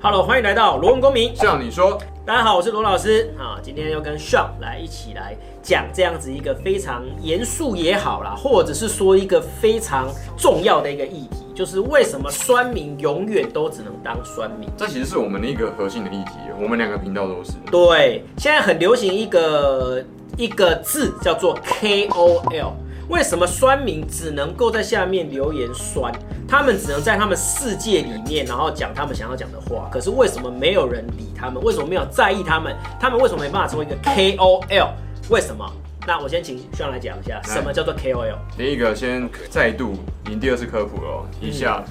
Hello，欢迎来到罗文公民。像你说，大家好，我是罗老师啊。今天要跟 Sean 来一起来讲这样子一个非常严肃也好啦，或者是说一个非常重要的一个议题，就是为什么酸民永远都只能当酸民？这其实是我们的一个核心的议题，我们两个频道都是。对，现在很流行一个一个字叫做 KOL。为什么酸民只能够在下面留言酸？他们只能在他们世界里面，然后讲他们想要讲的话。可是为什么没有人理他们？为什么没有在意他们？他们为什么没办法成为一个 KOL？为什么？那我先请需要来讲一下什么叫做 KOL。第一个先再度您第二次科普了，一下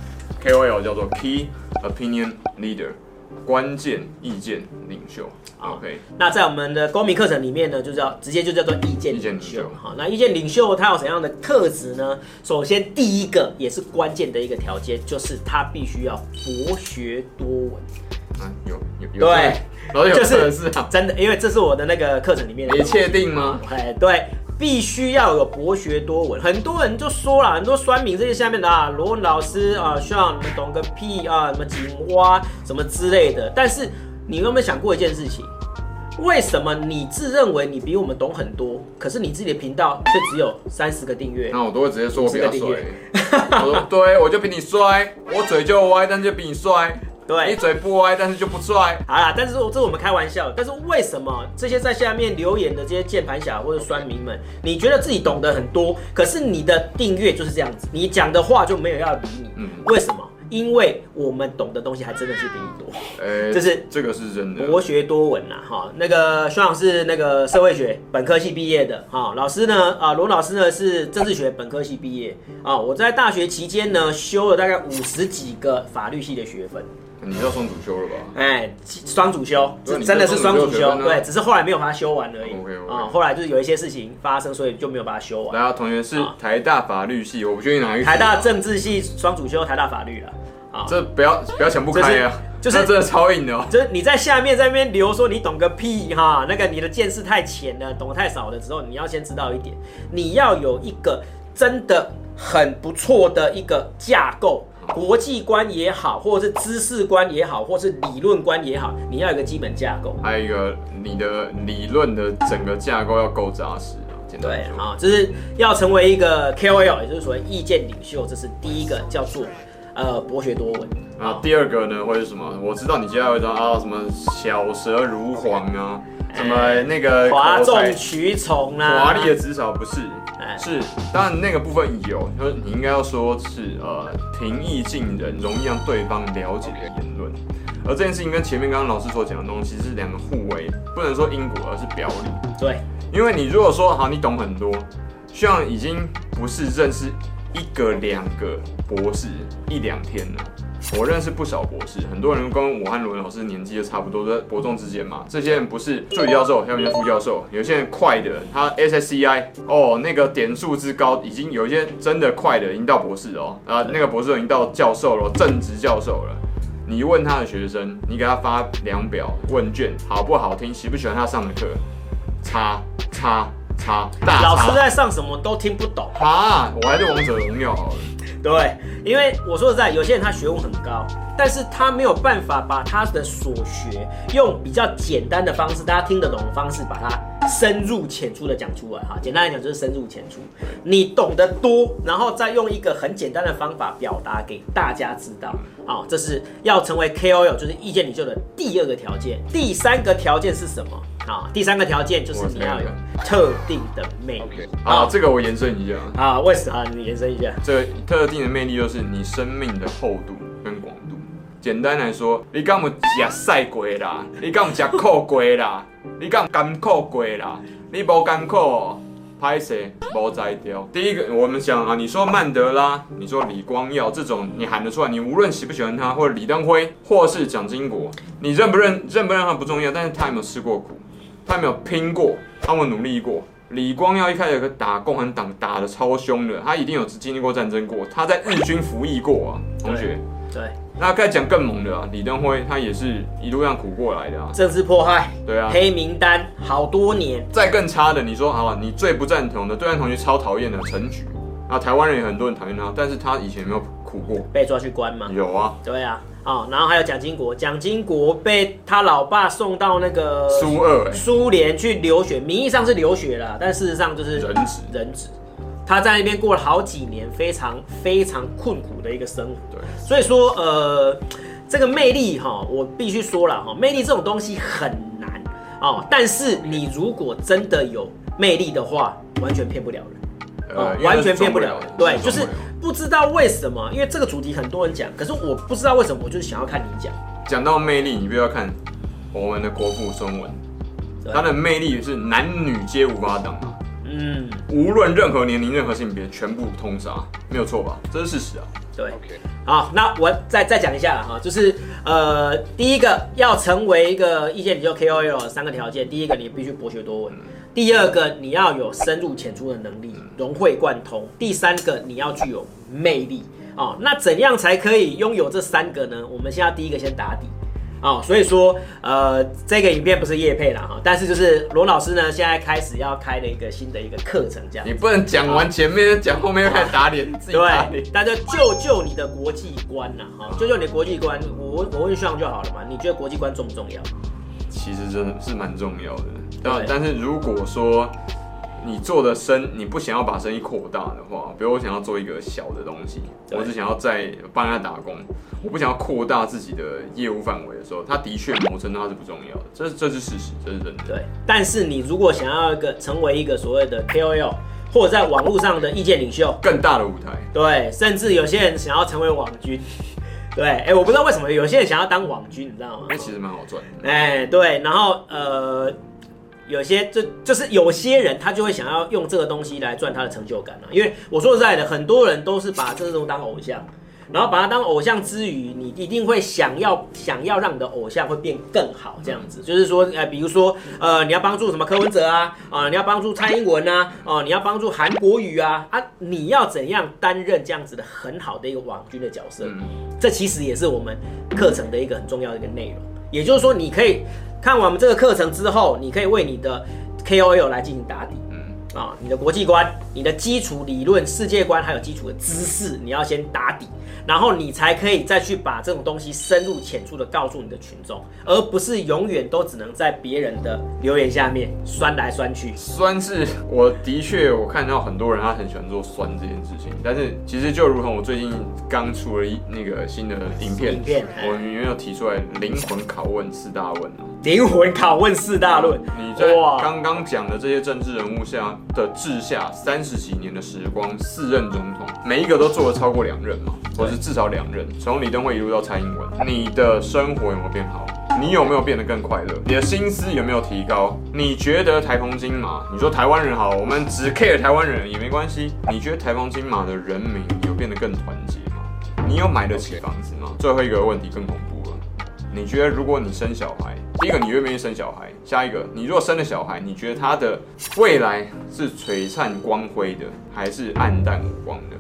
KOL 叫做 Key Opinion Leader。关键意见领袖，OK。那在我们的公民课程里面呢，就叫直接就叫做意见领袖。好，那意见领袖他有怎样的特质呢？首先，第一个也是关键的一个条件，就是他必须要博学多闻。啊，有有有。对，有就是是真的，因为这是我的那个课程里面的。你确定吗？哎，对。必须要有博学多闻，很多人就说了，很多酸民这些下面的啊，罗文老师啊，希望你们懂个屁啊，什么井蛙什么之类的。但是你有没有想过一件事情？为什么你自认为你比我们懂很多，可是你自己的频道却只有三十个订阅？那我都会直接说我比较帅。我说对，我就比你帅，我嘴就歪，但就比你帅。对，你嘴不歪，但是就不拽。好啦，但是这是我们开玩笑。但是为什么这些在下面留言的这些键盘侠或者酸民们，你觉得自己懂得很多，可是你的订阅就是这样子，你讲的话就没有要理你。嗯，为什么？因为我们懂的东西还真的是比你多。哎、欸，就是这个是真的，博学多闻呐。哈，那个学长是那个社会学本科系毕业的。哈，老师呢？啊，罗老师呢是政治学本科系毕业。啊，我在大学期间呢修了大概五十几个法律系的学分。你要双主修了吧？哎，双主修，这真的是双主修，对，只是后来没有把它修完而已。啊，后来就是有一些事情发生，所以就没有把它修完。然后同学是台大法律系，我不确定哪一个。台大政治系双主修，台大法律了。啊，这不要不要想不开呀，就是真的超硬的哦。就是你在下面在那边留说你懂个屁哈，那个你的见识太浅了，懂得太少的时候，你要先知道一点，你要有一个真的很不错的一个架构。国际观也好，或者是知识观也好，或是理论观也好，你要有一个基本架构。还有一个你的理论的整个架构要够扎实啊。对，好，这是要成为一个 KOL，也就是所谓意见领袖，这是第一个叫做呃博学多闻。啊，第二个呢会是什么？我知道你接下来会说啊什么小舌如簧啊，什么那个哗众取宠啊，华丽的职场不是。是，当然那个部分有，就是你应该要说是呃平易近人，容易让对方了解的言论。而这件事情跟前面刚刚老师所讲的东西是两个互为，不能说因果，而是表里。对，因为你如果说好，你懂很多，像已经不是认识一个两个博士一两天了。我认识不少博士，很多人跟我和罗文老师年纪都差不多，在伯仲之间嘛。这些人不是助理教授，要么是副教授，有些人快的，他 SSCI 哦，那个点数之高，已经有一些真的快的，已经到博士哦，啊，那个博士已经到教授了，正职教授了。你问他的学生，你给他发量表问卷，好不好听，喜不喜欢他上的课，差差差，大差。老师在上什么都听不懂啊！我还是王者荣耀好了。对，因为我说实在，有些人他学问很高，但是他没有办法把他的所学用比较简单的方式，大家听得懂的方式，把它深入浅出的讲出来哈。简单来讲就是深入浅出，你懂得多，然后再用一个很简单的方法表达给大家知道。好，这是要成为 KOL，就是意见领袖的第二个条件。第三个条件是什么？啊，第三个条件就是你要有特定的魅力。好，这个我延伸一下。啊，为什么？你延伸一下。这个特定的魅力就是你生命的厚度跟广度。简单来说，你敢有吃屎鬼啦？你敢有吃苦鬼啦？你敢有甘苦鬼啦？你无甘苦。拍谁？包摘掉。第一个，我们讲啊，你说曼德拉，你说李光耀这种，你喊得出来，你无论喜不喜欢他，或者李登辉，或是蒋经国，你认不认认不认他不重要，但是他有没有吃过苦？他有没有拼过？他有没有努力过？李光耀一开始打共产党打的超凶的，他一定有经历过战争过，他在日军服役过啊，同学。对。那该讲更猛的啊，李登辉他也是一路上苦过来的啊，政治迫害，对啊，黑名单好多年。再更差的，你说好了，你最不赞同的，对岸同学超讨厌的陈菊，啊，台湾人也很多人讨厌他，但是他以前有没有苦过？被抓去关吗？有啊。对啊，哦，然后还有蒋经国，蒋经国被他老爸送到那个苏俄、苏联去留学，名义上是留学啦，但事实上就是人质，人质。他在那边过了好几年，非常非常困苦的一个生活。对，所以说，呃，这个魅力哈，我必须说了哈，魅力这种东西很难哦。但是你如果真的有魅力的话，完全骗不了人，呃，完全变不了人。对，就是不知道为什么，因为这个主题很多人讲，可是我不知道为什么，我就是想要看你讲。讲到魅力，你不要看我们的国父孙文，他的魅力是男女皆无法挡。嗯，无论任何年龄、任何性别，全部通杀，没有错吧？这是事实啊。对，OK。好，那我再再讲一下了哈，就是呃，第一个要成为一个意见领袖 KOL 三个条件，第一个你必须博学多闻，第二个你要有深入浅出的能力，融会贯通，第三个你要具有魅力哦。那怎样才可以拥有这三个呢？我们现在第一个先打底。哦，所以说，呃，这个影片不是叶配啦哈，但是就是罗老师呢，现在开始要开了一个新的一个课程，这样。你不能讲完前面，讲后面又开始打脸，自己打脸。对，大家救救你的国际观呐，哈，救救你的国际观。我我问上就好了嘛，你觉得国际观重不重要？其实真的是蛮重要的，但但是如果说。你做的生，你不想要把生意扩大的话，比如我想要做一个小的东西，我只想要在帮人家打工，我不想要扩大自己的业务范围的时候，它的确某程度它是不重要的，这这是事实，这是真的。对，但是你如果想要一个成为一个所谓的 KOL，或者在网络上的意见领袖，更大的舞台，对，甚至有些人想要成为网军，对，哎、欸，我不知道为什么有些人想要当网军，你知道吗？那其实蛮好赚的。哎、欸，对，然后呃。有些就就是有些人他就会想要用这个东西来赚他的成就感了，因为我说实在的，很多人都是把这种当偶像，然后把他当偶像之余，你一定会想要想要让你的偶像会变更好，这样子，就是说，呃，比如说，呃，你要帮助什么柯文哲啊，啊，你要帮助蔡英文啊，哦，你要帮助韩国瑜啊，啊，你要怎样担任这样子的很好的一个网军的角色？这其实也是我们课程的一个很重要的一个内容，也就是说，你可以。看完我们这个课程之后，你可以为你的 KOL 来进行打底，嗯啊，你的国际观、你的基础理论、世界观，还有基础的知识，你要先打底。然后你才可以再去把这种东西深入浅出的告诉你的群众，而不是永远都只能在别人的留言下面酸来酸去。酸是我的确我看到很多人他很喜欢做酸这件事情，但是其实就如同我最近刚出了一那个新的影片，影片我里面有提出来灵魂拷问四大问啊，灵魂拷问四大论。你在刚刚讲的这些政治人物下的治下三十几年的时光，四任总统每一个都做了超过两任嘛，或是。至少两任，从李登辉一路到蔡英文，你的生活有没有变好？你有没有变得更快乐？你的心思有没有提高？你觉得台风金马，你说台湾人好，我们只 care 台湾人也没关系。你觉得台风金马的人民有变得更团结吗？你有买得起房子吗？最后一个问题更恐怖了，你觉得如果你生小孩，第一个你愿不愿意生小孩？下一个，你如果生了小孩，你觉得他的未来是璀璨光辉的，还是暗淡无光的？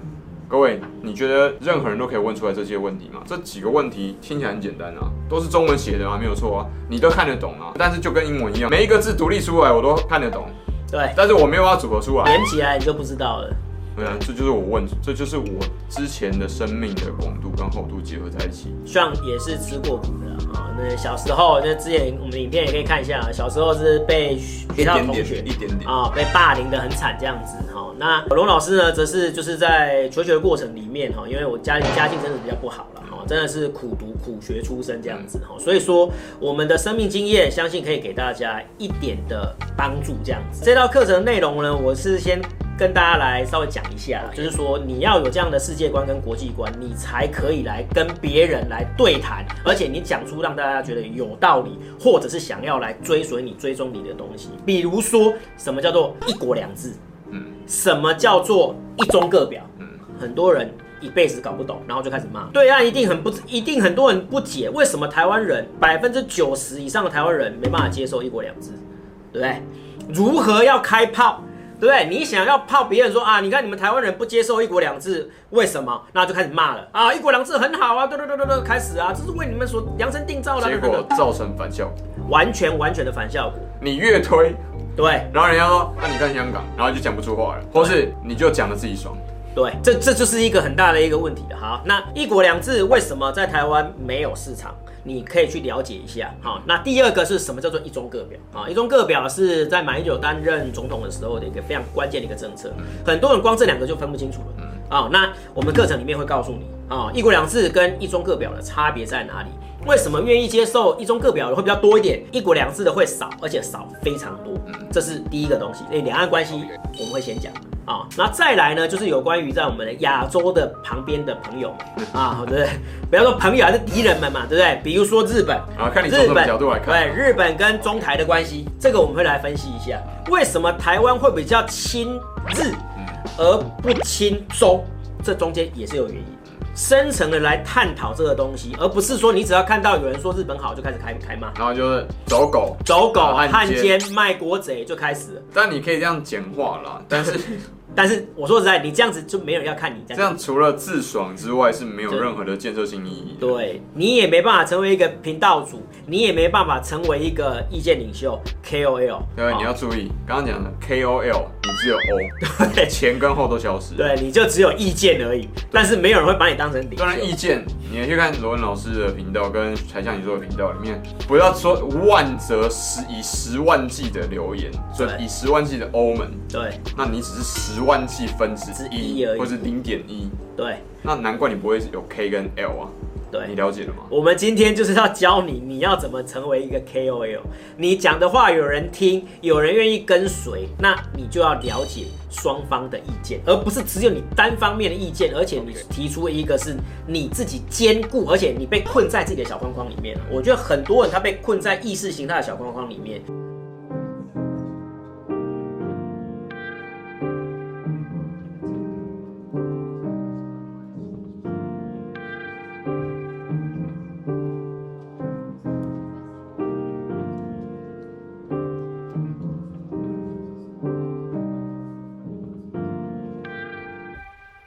各位，你觉得任何人都可以问出来这些问题吗？这几个问题听起来很简单啊，都是中文写的啊，没有错啊，你都看得懂啊。但是就跟英文一样，每一个字独立出来我都看得懂，对，但是我没有办法组合出来，连起来你就不知道了。对啊，这就是我问，这就是我之前的生命的广度跟厚度结合在一起。像也是吃过苦的啊，那小时候那之前我们影片也可以看一下，小时候是被学校同学一点点啊被霸凌的很惨这样子哈。那龙老师呢，则是就是在求学的过程里面哈，因为我家里家境真的比较不好了哈，真的是苦读苦学出身这样子哈，所以说我们的生命经验相信可以给大家一点的帮助这样子。这道课程内容呢，我是先。跟大家来稍微讲一下，就是说你要有这样的世界观跟国际观，你才可以来跟别人来对谈，而且你讲出让大家觉得有道理，或者是想要来追随你、追踪你的东西。比如说，什么叫做一国两制？嗯，什么叫做一中各表？嗯，很多人一辈子搞不懂，然后就开始骂。对岸一定很不，一定很多人不解，为什么台湾人百分之九十以上的台湾人没办法接受一国两制？对不对？如何要开炮？对不对？你想要泡别人说啊，你看你们台湾人不接受一国两制，为什么？那就开始骂了啊！一国两制很好啊，对对对对对，开始啊，这是为你们所量身定造的，结果造成反效果，完全完全的反效果。你越推，对，然后人家说，那你看香港，然后就讲不出话了，或是你就讲的自己爽，对，这这就是一个很大的一个问题了。好，那一国两制为什么在台湾没有市场？你可以去了解一下。好，那第二个是什么叫做一中各表啊？一中各表是在马英九担任总统的时候的一个非常关键的一个政策，很多人光这两个就分不清楚了。啊，那我们课程里面会告诉你啊，一国两制跟一中各表的差别在哪里？为什么愿意接受一中各表的会比较多一点，一国两制的会少，而且少非常多？这是第一个东西。诶，两岸关系我们会先讲啊，那再来呢，就是有关于在我们的亚洲的旁边的朋友们啊，对不对？不要说朋友还是敌人们嘛，对不对？比如说日本啊，看你从什么角度来看，对日本跟中台的关系，这个我们会来分析一下，为什么台湾会比较亲日？而不亲中，这中间也是有原因，深层的来探讨这个东西，而不是说你只要看到有人说日本好就开始开开骂，然后就是走狗、走狗、汉奸、卖国贼就开始了。但你可以这样简化啦，但是。但是我说实在，你这样子就没有人要看你这样。这样除了自爽之外，是没有任何的建设性意义。对，你也没办法成为一个频道主，你也没办法成为一个意见领袖 KOL。对，你要注意，刚刚讲的 KOL，你只有 O，对，前跟后都消失。对，你就只有意见而已，但是没有人会把你当成领袖。当然，意见，你去看罗文老师的频道跟柴 Sean 你做的频道里面，不要说万则十以十万计的留言，准以以十万计的欧盟，对，那你只是十。万计分之一，或是零点一，对，那难怪你不会有 K 跟 L 啊。对，你了解了吗？我们今天就是要教你，你要怎么成为一个 KOL。你讲的话有人听，有人愿意跟随，那你就要了解双方的意见，而不是只有你单方面的意见。而且你提出一个是你自己兼顾，而且你被困在自己的小框框里面。我觉得很多人他被困在意识形态的小框框里面。